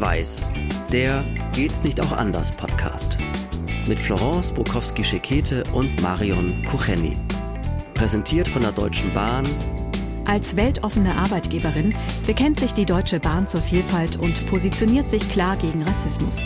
Schwarz-Weiß, der Geht's nicht auch anders Podcast. Mit Florence Bukowski-Schekete und Marion Kucheni. Präsentiert von der Deutschen Bahn. Als weltoffene Arbeitgeberin bekennt sich die Deutsche Bahn zur Vielfalt und positioniert sich klar gegen Rassismus.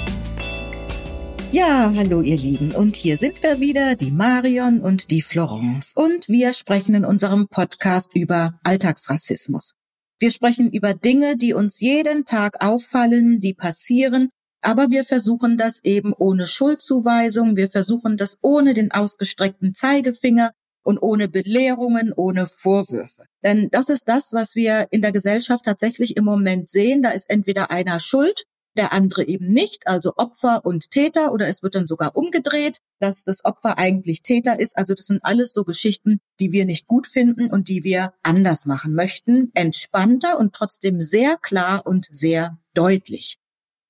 Ja, hallo ihr Lieben. Und hier sind wir wieder, die Marion und die Florence. Und wir sprechen in unserem Podcast über Alltagsrassismus. Wir sprechen über Dinge, die uns jeden Tag auffallen, die passieren, aber wir versuchen das eben ohne Schuldzuweisung, wir versuchen das ohne den ausgestreckten Zeigefinger und ohne Belehrungen, ohne Vorwürfe. Denn das ist das, was wir in der Gesellschaft tatsächlich im Moment sehen. Da ist entweder einer schuld der andere eben nicht, also Opfer und Täter, oder es wird dann sogar umgedreht, dass das Opfer eigentlich Täter ist. Also das sind alles so Geschichten, die wir nicht gut finden und die wir anders machen möchten, entspannter und trotzdem sehr klar und sehr deutlich.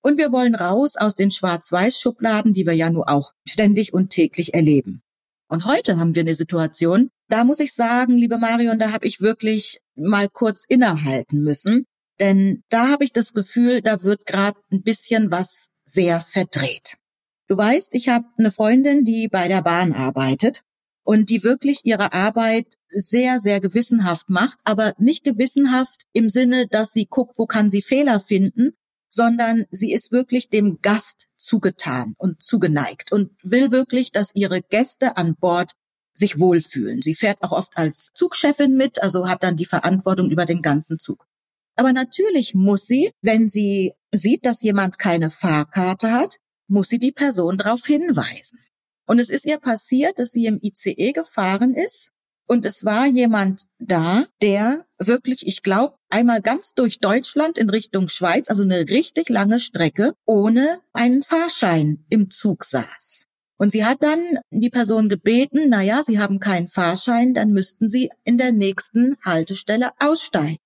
Und wir wollen raus aus den Schwarz-Weiß-Schubladen, die wir ja nur auch ständig und täglich erleben. Und heute haben wir eine Situation, da muss ich sagen, liebe Marion, da habe ich wirklich mal kurz innehalten müssen, denn da habe ich das Gefühl, da wird gerade ein bisschen was sehr verdreht. Du weißt, ich habe eine Freundin, die bei der Bahn arbeitet und die wirklich ihre Arbeit sehr, sehr gewissenhaft macht, aber nicht gewissenhaft im Sinne, dass sie guckt, wo kann sie Fehler finden, sondern sie ist wirklich dem Gast zugetan und zugeneigt und will wirklich, dass ihre Gäste an Bord sich wohlfühlen. Sie fährt auch oft als Zugchefin mit, also hat dann die Verantwortung über den ganzen Zug. Aber natürlich muss sie, wenn sie sieht, dass jemand keine Fahrkarte hat, muss sie die Person darauf hinweisen. Und es ist ihr passiert, dass sie im ICE gefahren ist und es war jemand da, der wirklich, ich glaube, einmal ganz durch Deutschland in Richtung Schweiz, also eine richtig lange Strecke, ohne einen Fahrschein im Zug saß. Und sie hat dann die Person gebeten, na ja, Sie haben keinen Fahrschein, dann müssten Sie in der nächsten Haltestelle aussteigen.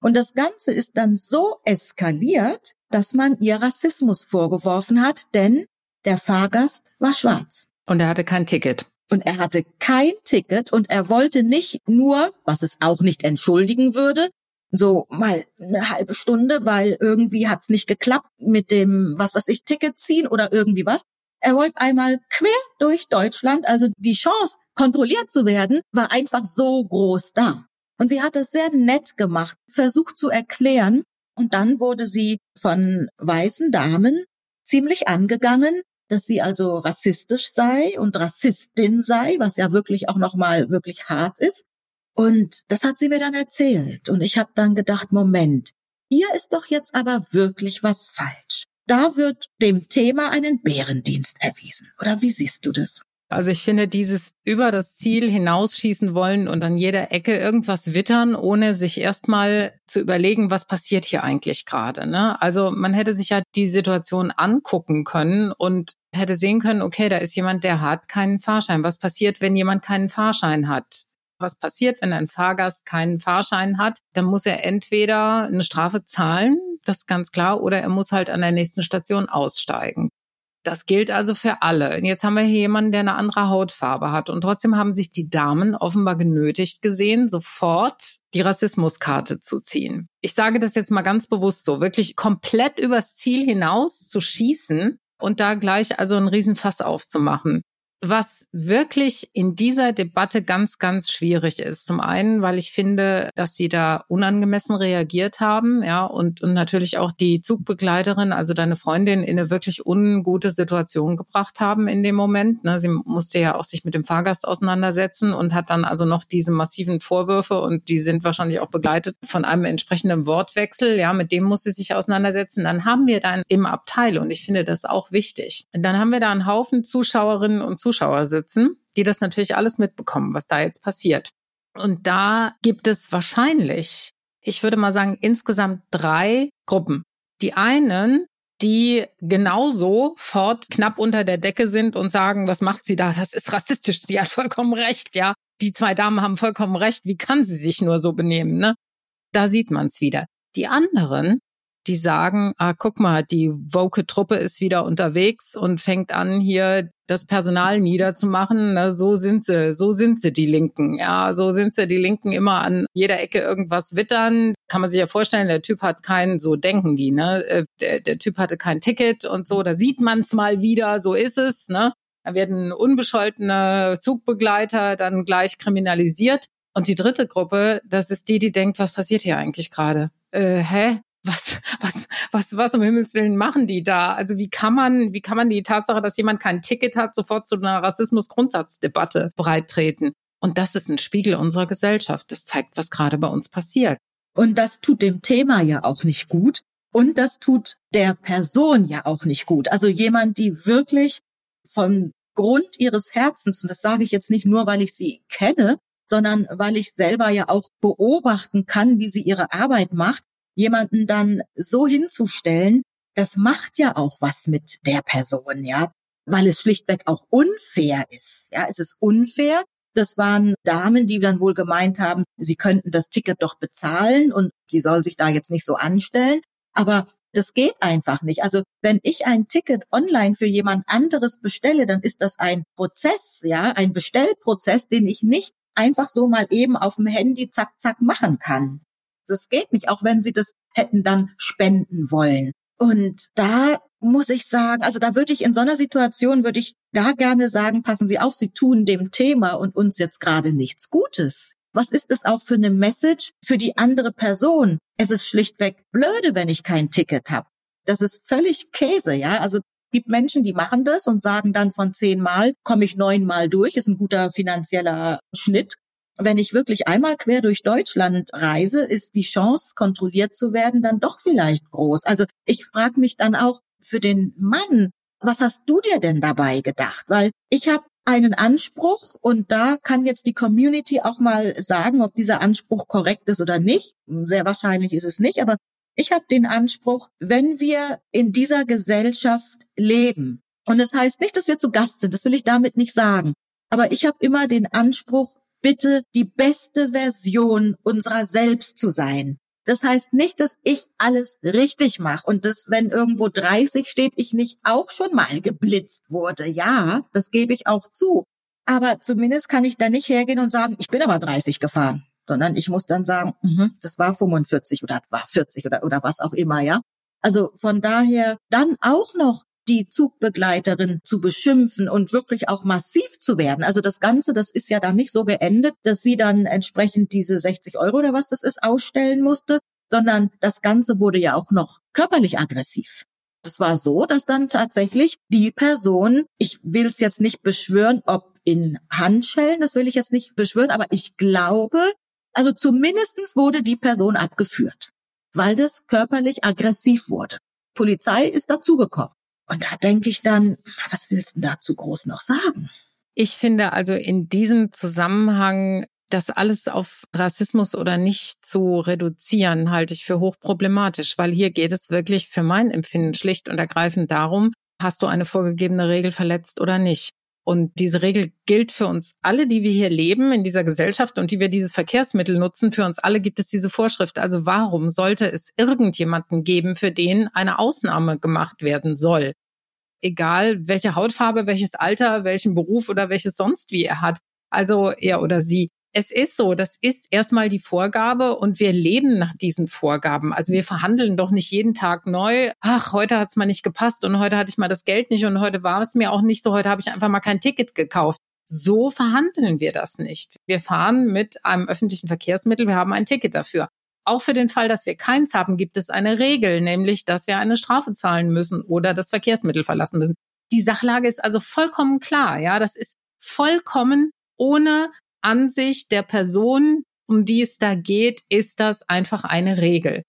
Und das Ganze ist dann so eskaliert, dass man ihr Rassismus vorgeworfen hat, denn der Fahrgast war schwarz. Und er hatte kein Ticket. Und er hatte kein Ticket und er wollte nicht nur, was es auch nicht entschuldigen würde, so mal eine halbe Stunde, weil irgendwie hat's nicht geklappt mit dem, was was ich, Ticket ziehen oder irgendwie was. Er wollte einmal quer durch Deutschland, also die Chance, kontrolliert zu werden, war einfach so groß da. Und sie hat es sehr nett gemacht, versucht zu erklären. Und dann wurde sie von weißen Damen ziemlich angegangen, dass sie also rassistisch sei und Rassistin sei, was ja wirklich auch nochmal wirklich hart ist. Und das hat sie mir dann erzählt. Und ich habe dann gedacht, Moment, hier ist doch jetzt aber wirklich was falsch. Da wird dem Thema einen Bärendienst erwiesen. Oder wie siehst du das? Also ich finde, dieses über das Ziel hinausschießen wollen und an jeder Ecke irgendwas wittern, ohne sich erstmal zu überlegen, was passiert hier eigentlich gerade. Ne? Also man hätte sich ja die Situation angucken können und hätte sehen können, okay, da ist jemand, der hat keinen Fahrschein. Was passiert, wenn jemand keinen Fahrschein hat? Was passiert, wenn ein Fahrgast keinen Fahrschein hat? Dann muss er entweder eine Strafe zahlen, das ist ganz klar, oder er muss halt an der nächsten Station aussteigen. Das gilt also für alle. Jetzt haben wir hier jemanden, der eine andere Hautfarbe hat. Und trotzdem haben sich die Damen offenbar genötigt gesehen, sofort die Rassismuskarte zu ziehen. Ich sage das jetzt mal ganz bewusst so, wirklich komplett übers Ziel hinaus zu schießen und da gleich also einen Riesenfass aufzumachen was wirklich in dieser Debatte ganz, ganz schwierig ist. Zum einen, weil ich finde, dass sie da unangemessen reagiert haben, ja, und, und natürlich auch die Zugbegleiterin, also deine Freundin, in eine wirklich ungute Situation gebracht haben in dem Moment. Ne, sie musste ja auch sich mit dem Fahrgast auseinandersetzen und hat dann also noch diese massiven Vorwürfe und die sind wahrscheinlich auch begleitet von einem entsprechenden Wortwechsel, ja, mit dem muss sie sich auseinandersetzen. Dann haben wir dann im Abteil und ich finde das auch wichtig. Dann haben wir da einen Haufen Zuschauerinnen und Zuschauer, Zuschauer sitzen, die das natürlich alles mitbekommen, was da jetzt passiert. Und da gibt es wahrscheinlich, ich würde mal sagen, insgesamt drei Gruppen. Die einen, die genauso fort knapp unter der Decke sind und sagen, was macht sie da? Das ist rassistisch. Sie hat vollkommen recht, ja. Die zwei Damen haben vollkommen recht. Wie kann sie sich nur so benehmen, ne? Da sieht man es wieder. Die anderen, die sagen, ah, guck mal, die woke Truppe ist wieder unterwegs und fängt an, hier das Personal niederzumachen. Na, so sind sie, so sind sie, die Linken. Ja, so sind sie, die Linken immer an jeder Ecke irgendwas wittern. Kann man sich ja vorstellen, der Typ hat keinen, so denken die, ne? Äh, der, der Typ hatte kein Ticket und so, da sieht man es mal wieder, so ist es, ne? Da werden unbescholtene Zugbegleiter dann gleich kriminalisiert. Und die dritte Gruppe, das ist die, die denkt, was passiert hier eigentlich gerade? Äh, hä? Was, was, was, was um Himmels Willen machen die da? Also wie kann man, wie kann man die Tatsache, dass jemand kein Ticket hat, sofort zu einer Rassismus-Grundsatzdebatte breittreten? Und das ist ein Spiegel unserer Gesellschaft. Das zeigt, was gerade bei uns passiert. Und das tut dem Thema ja auch nicht gut. Und das tut der Person ja auch nicht gut. Also jemand, die wirklich von Grund ihres Herzens, und das sage ich jetzt nicht nur, weil ich sie kenne, sondern weil ich selber ja auch beobachten kann, wie sie ihre Arbeit macht, jemanden dann so hinzustellen, das macht ja auch was mit der Person, ja, weil es schlichtweg auch unfair ist. Ja, es ist unfair. Das waren Damen, die dann wohl gemeint haben, sie könnten das Ticket doch bezahlen und sie soll sich da jetzt nicht so anstellen. Aber das geht einfach nicht. Also wenn ich ein Ticket online für jemand anderes bestelle, dann ist das ein Prozess, ja, ein Bestellprozess, den ich nicht einfach so mal eben auf dem Handy zack, zack machen kann. Das geht nicht, auch wenn sie das hätten dann spenden wollen. Und da muss ich sagen, also da würde ich in so einer Situation, würde ich da gerne sagen, passen Sie auf, Sie tun dem Thema und uns jetzt gerade nichts Gutes. Was ist das auch für eine Message für die andere Person? Es ist schlichtweg blöde, wenn ich kein Ticket habe. Das ist völlig Käse, ja. Also gibt Menschen, die machen das und sagen dann von zehnmal komme ich neunmal durch, ist ein guter finanzieller Schnitt. Wenn ich wirklich einmal quer durch Deutschland reise, ist die Chance, kontrolliert zu werden, dann doch vielleicht groß. Also ich frage mich dann auch für den Mann, was hast du dir denn dabei gedacht? Weil ich habe einen Anspruch und da kann jetzt die Community auch mal sagen, ob dieser Anspruch korrekt ist oder nicht. Sehr wahrscheinlich ist es nicht, aber ich habe den Anspruch, wenn wir in dieser Gesellschaft leben, und das heißt nicht, dass wir zu Gast sind, das will ich damit nicht sagen, aber ich habe immer den Anspruch, bitte die beste Version unserer selbst zu sein. Das heißt nicht, dass ich alles richtig mache und dass, wenn irgendwo 30 steht, ich nicht auch schon mal geblitzt wurde. Ja, das gebe ich auch zu. Aber zumindest kann ich da nicht hergehen und sagen, ich bin aber 30 gefahren, sondern ich muss dann sagen, mh, das war 45 oder war 40 oder, oder was auch immer, ja. Also von daher dann auch noch die Zugbegleiterin zu beschimpfen und wirklich auch massiv zu werden. Also das Ganze, das ist ja dann nicht so geendet, dass sie dann entsprechend diese 60 Euro oder was das ist ausstellen musste, sondern das Ganze wurde ja auch noch körperlich aggressiv. Es war so, dass dann tatsächlich die Person, ich will es jetzt nicht beschwören, ob in Handschellen, das will ich jetzt nicht beschwören, aber ich glaube, also zumindestens wurde die Person abgeführt, weil das körperlich aggressiv wurde. Polizei ist dazugekommen. Und da denke ich dann, was willst du dazu groß noch sagen? Ich finde also in diesem Zusammenhang das alles auf Rassismus oder nicht zu reduzieren, halte ich für hochproblematisch, weil hier geht es wirklich für mein Empfinden schlicht und ergreifend darum, hast du eine vorgegebene Regel verletzt oder nicht. Und diese Regel gilt für uns alle, die wir hier leben in dieser Gesellschaft und die wir dieses Verkehrsmittel nutzen. Für uns alle gibt es diese Vorschrift. Also warum sollte es irgendjemanden geben, für den eine Ausnahme gemacht werden soll? Egal welche Hautfarbe, welches Alter, welchen Beruf oder welches sonst wie er hat. Also er oder sie. Es ist so, das ist erstmal die Vorgabe und wir leben nach diesen Vorgaben. Also wir verhandeln doch nicht jeden Tag neu. Ach, heute hat's mal nicht gepasst und heute hatte ich mal das Geld nicht und heute war es mir auch nicht so. Heute habe ich einfach mal kein Ticket gekauft. So verhandeln wir das nicht. Wir fahren mit einem öffentlichen Verkehrsmittel. Wir haben ein Ticket dafür. Auch für den Fall, dass wir keins haben, gibt es eine Regel, nämlich, dass wir eine Strafe zahlen müssen oder das Verkehrsmittel verlassen müssen. Die Sachlage ist also vollkommen klar. Ja, das ist vollkommen ohne Ansicht der Person, um die es da geht, ist das einfach eine Regel.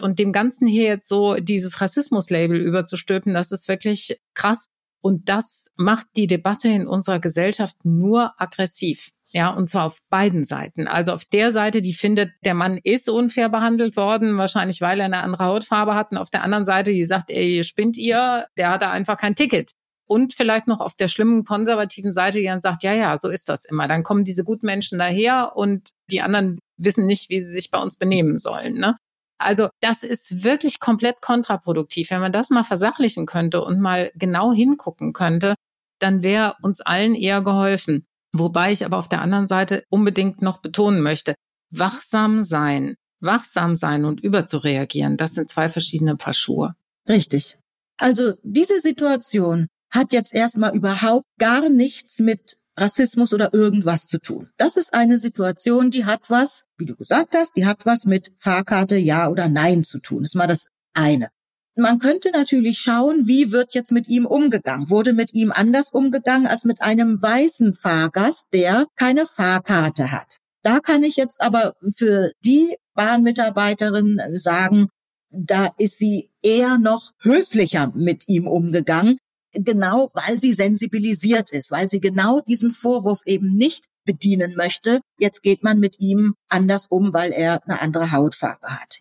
Und dem Ganzen hier jetzt so dieses Rassismus-Label überzustülpen, das ist wirklich krass. Und das macht die Debatte in unserer Gesellschaft nur aggressiv. Ja, und zwar auf beiden Seiten. Also auf der Seite, die findet, der Mann ist unfair behandelt worden, wahrscheinlich weil er eine andere Hautfarbe hat. Und auf der anderen Seite, die sagt, ey, spinnt ihr, der hatte einfach kein Ticket und vielleicht noch auf der schlimmen konservativen Seite, die dann sagt, ja, ja, so ist das immer. Dann kommen diese guten Menschen daher und die anderen wissen nicht, wie sie sich bei uns benehmen sollen. Ne? Also das ist wirklich komplett kontraproduktiv. Wenn man das mal versachlichen könnte und mal genau hingucken könnte, dann wäre uns allen eher geholfen. Wobei ich aber auf der anderen Seite unbedingt noch betonen möchte, wachsam sein, wachsam sein und überzureagieren, das sind zwei verschiedene Paar Schuhe. Richtig. Also diese Situation hat jetzt erstmal überhaupt gar nichts mit Rassismus oder irgendwas zu tun. Das ist eine Situation, die hat was, wie du gesagt hast, die hat was mit Fahrkarte Ja oder Nein zu tun. Das ist mal das eine. Man könnte natürlich schauen, wie wird jetzt mit ihm umgegangen? Wurde mit ihm anders umgegangen als mit einem weißen Fahrgast, der keine Fahrkarte hat? Da kann ich jetzt aber für die Bahnmitarbeiterin sagen, da ist sie eher noch höflicher mit ihm umgegangen, genau weil sie sensibilisiert ist, weil sie genau diesen Vorwurf eben nicht bedienen möchte. Jetzt geht man mit ihm anders um, weil er eine andere Hautfarbe hat.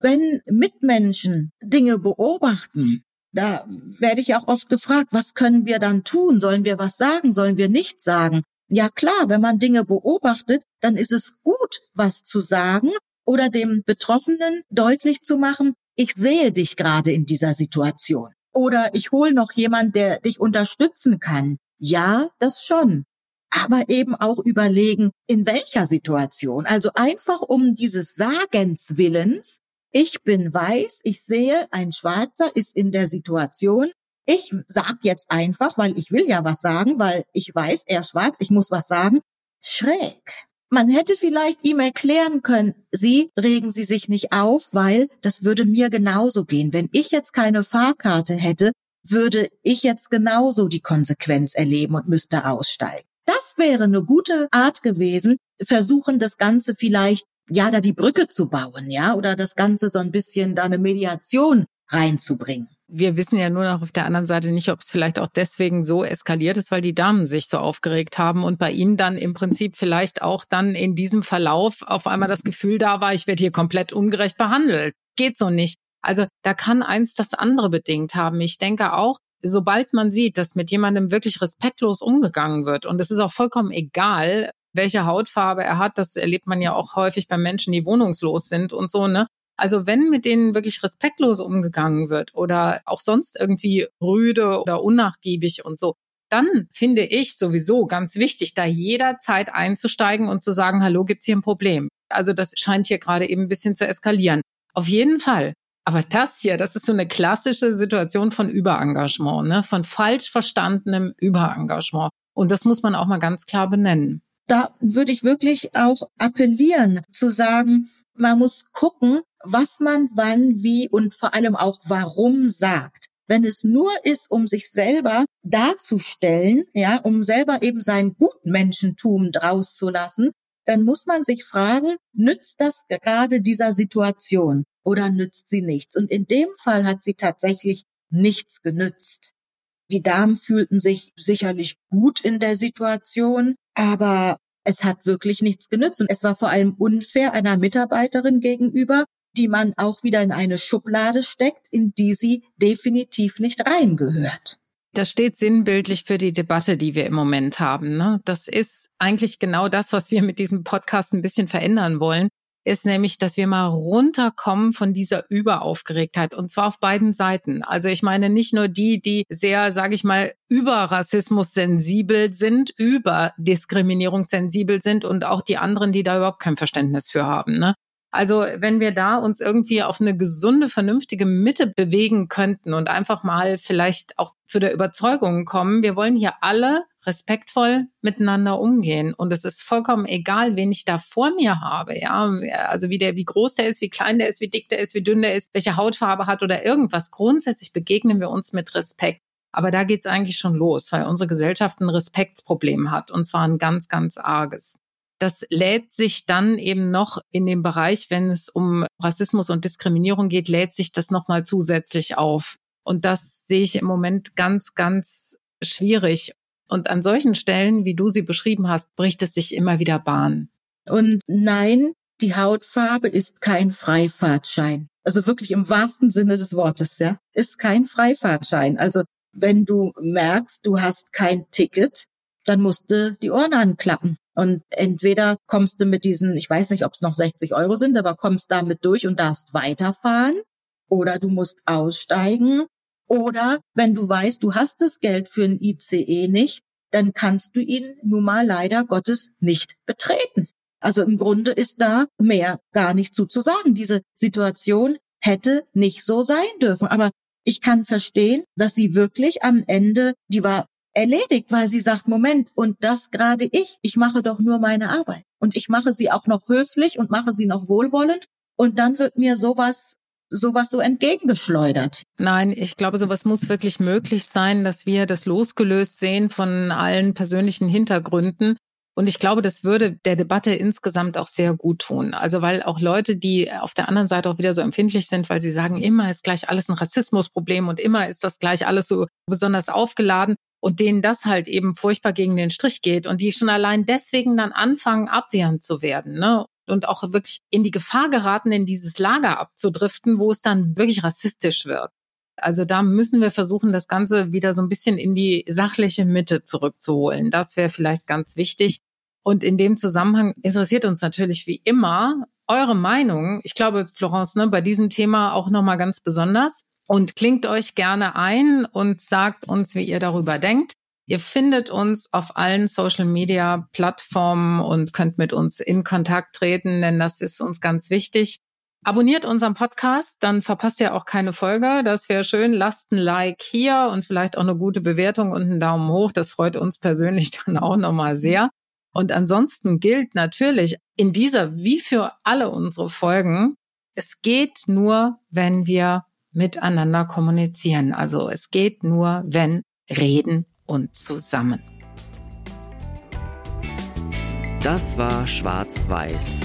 Wenn Mitmenschen Dinge beobachten, da werde ich auch oft gefragt, was können wir dann tun? Sollen wir was sagen? Sollen wir nichts sagen? Ja klar, wenn man Dinge beobachtet, dann ist es gut, was zu sagen oder dem Betroffenen deutlich zu machen, ich sehe dich gerade in dieser Situation. Oder ich hole noch jemand, der dich unterstützen kann. Ja, das schon. Aber eben auch überlegen, in welcher Situation. Also einfach um dieses Sagens Willens, ich bin weiß, ich sehe, ein Schwarzer ist in der Situation. Ich sag jetzt einfach, weil ich will ja was sagen, weil ich weiß, er schwarz, ich muss was sagen. Schräg. Man hätte vielleicht ihm erklären können, Sie regen Sie sich nicht auf, weil das würde mir genauso gehen. Wenn ich jetzt keine Fahrkarte hätte, würde ich jetzt genauso die Konsequenz erleben und müsste aussteigen. Das wäre eine gute Art gewesen, versuchen das Ganze vielleicht, ja, da die Brücke zu bauen, ja, oder das Ganze so ein bisschen da eine Mediation reinzubringen wir wissen ja nur noch auf der anderen Seite nicht, ob es vielleicht auch deswegen so eskaliert ist, weil die Damen sich so aufgeregt haben und bei ihm dann im Prinzip vielleicht auch dann in diesem Verlauf auf einmal das Gefühl da war, ich werde hier komplett ungerecht behandelt. Geht so nicht. Also da kann eins das andere bedingt haben. Ich denke auch, sobald man sieht, dass mit jemandem wirklich respektlos umgegangen wird und es ist auch vollkommen egal, welche Hautfarbe er hat, das erlebt man ja auch häufig bei Menschen, die wohnungslos sind und so, ne? Also wenn mit denen wirklich respektlos umgegangen wird oder auch sonst irgendwie rüde oder unnachgiebig und so, dann finde ich sowieso ganz wichtig, da jederzeit einzusteigen und zu sagen, hallo, gibt's hier ein Problem? Also das scheint hier gerade eben ein bisschen zu eskalieren. Auf jeden Fall. Aber das hier, das ist so eine klassische Situation von Überengagement, ne? von falsch verstandenem Überengagement. Und das muss man auch mal ganz klar benennen. Da würde ich wirklich auch appellieren zu sagen, man muss gucken, was man wann, wie und vor allem auch warum sagt. Wenn es nur ist, um sich selber darzustellen, ja, um selber eben sein Gutmenschentum draus zu lassen, dann muss man sich fragen, nützt das gerade dieser Situation oder nützt sie nichts? Und in dem Fall hat sie tatsächlich nichts genützt. Die Damen fühlten sich sicherlich gut in der Situation, aber es hat wirklich nichts genützt. Und es war vor allem unfair einer Mitarbeiterin gegenüber, die man auch wieder in eine Schublade steckt, in die sie definitiv nicht reingehört. Das steht sinnbildlich für die Debatte, die wir im Moment haben. Ne? Das ist eigentlich genau das, was wir mit diesem Podcast ein bisschen verändern wollen, ist nämlich, dass wir mal runterkommen von dieser Überaufgeregtheit und zwar auf beiden Seiten. Also ich meine nicht nur die, die sehr, sage ich mal, über Rassismus sensibel sind, über Diskriminierung sensibel sind und auch die anderen, die da überhaupt kein Verständnis für haben. Ne? Also wenn wir da uns irgendwie auf eine gesunde, vernünftige Mitte bewegen könnten und einfach mal vielleicht auch zu der Überzeugung kommen, wir wollen hier alle respektvoll miteinander umgehen. Und es ist vollkommen egal, wen ich da vor mir habe. Ja, also wie der, wie groß der ist, wie klein der ist, wie dick der ist, wie dünn der ist, welche Hautfarbe hat oder irgendwas. Grundsätzlich begegnen wir uns mit Respekt. Aber da geht's eigentlich schon los, weil unsere Gesellschaft ein Respektsproblem hat. Und zwar ein ganz, ganz arges. Das lädt sich dann eben noch in dem Bereich, wenn es um Rassismus und Diskriminierung geht, lädt sich das nochmal zusätzlich auf. Und das sehe ich im Moment ganz, ganz schwierig. Und an solchen Stellen, wie du sie beschrieben hast, bricht es sich immer wieder Bahn. Und nein, die Hautfarbe ist kein Freifahrtschein. Also wirklich im wahrsten Sinne des Wortes, ja, ist kein Freifahrtschein. Also wenn du merkst, du hast kein Ticket, dann musst du die Ohren anklappen Und entweder kommst du mit diesen, ich weiß nicht, ob es noch 60 Euro sind, aber kommst damit durch und darfst weiterfahren. Oder du musst aussteigen. Oder wenn du weißt, du hast das Geld für ein ICE nicht, dann kannst du ihn nun mal leider Gottes nicht betreten. Also im Grunde ist da mehr gar nicht zu, zu sagen. Diese Situation hätte nicht so sein dürfen. Aber ich kann verstehen, dass sie wirklich am Ende, die war erledigt, weil sie sagt, Moment, und das gerade ich, ich mache doch nur meine Arbeit. Und ich mache sie auch noch höflich und mache sie noch wohlwollend. Und dann wird mir sowas sowas so entgegengeschleudert. Nein, ich glaube, sowas muss wirklich möglich sein, dass wir das losgelöst sehen von allen persönlichen Hintergründen und ich glaube, das würde der Debatte insgesamt auch sehr gut tun. Also weil auch Leute, die auf der anderen Seite auch wieder so empfindlich sind, weil sie sagen, immer ist gleich alles ein Rassismusproblem und immer ist das gleich alles so besonders aufgeladen und denen das halt eben furchtbar gegen den Strich geht und die schon allein deswegen dann anfangen, abwehrend zu werden. Ne? und auch wirklich in die Gefahr geraten, in dieses Lager abzudriften, wo es dann wirklich rassistisch wird. Also da müssen wir versuchen, das Ganze wieder so ein bisschen in die sachliche Mitte zurückzuholen. Das wäre vielleicht ganz wichtig. Und in dem Zusammenhang interessiert uns natürlich wie immer eure Meinung. Ich glaube, Florence, ne, bei diesem Thema auch nochmal ganz besonders. Und klingt euch gerne ein und sagt uns, wie ihr darüber denkt. Ihr findet uns auf allen Social Media Plattformen und könnt mit uns in Kontakt treten, denn das ist uns ganz wichtig. Abonniert unseren Podcast, dann verpasst ihr auch keine Folge. Das wäre schön. Lasst ein Like hier und vielleicht auch eine gute Bewertung und einen Daumen hoch. Das freut uns persönlich dann auch nochmal sehr. Und ansonsten gilt natürlich in dieser wie für alle unsere Folgen, es geht nur, wenn wir miteinander kommunizieren. Also es geht nur, wenn reden und zusammen. Das war Schwarz-Weiß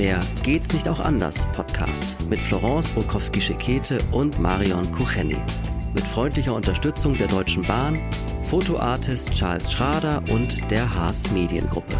der Geht's nicht auch anders Podcast mit Florence Bukowski-Schekete und Marion Kucheni. Mit freundlicher Unterstützung der Deutschen Bahn, Fotoartist Charles Schrader und der Haas Mediengruppe.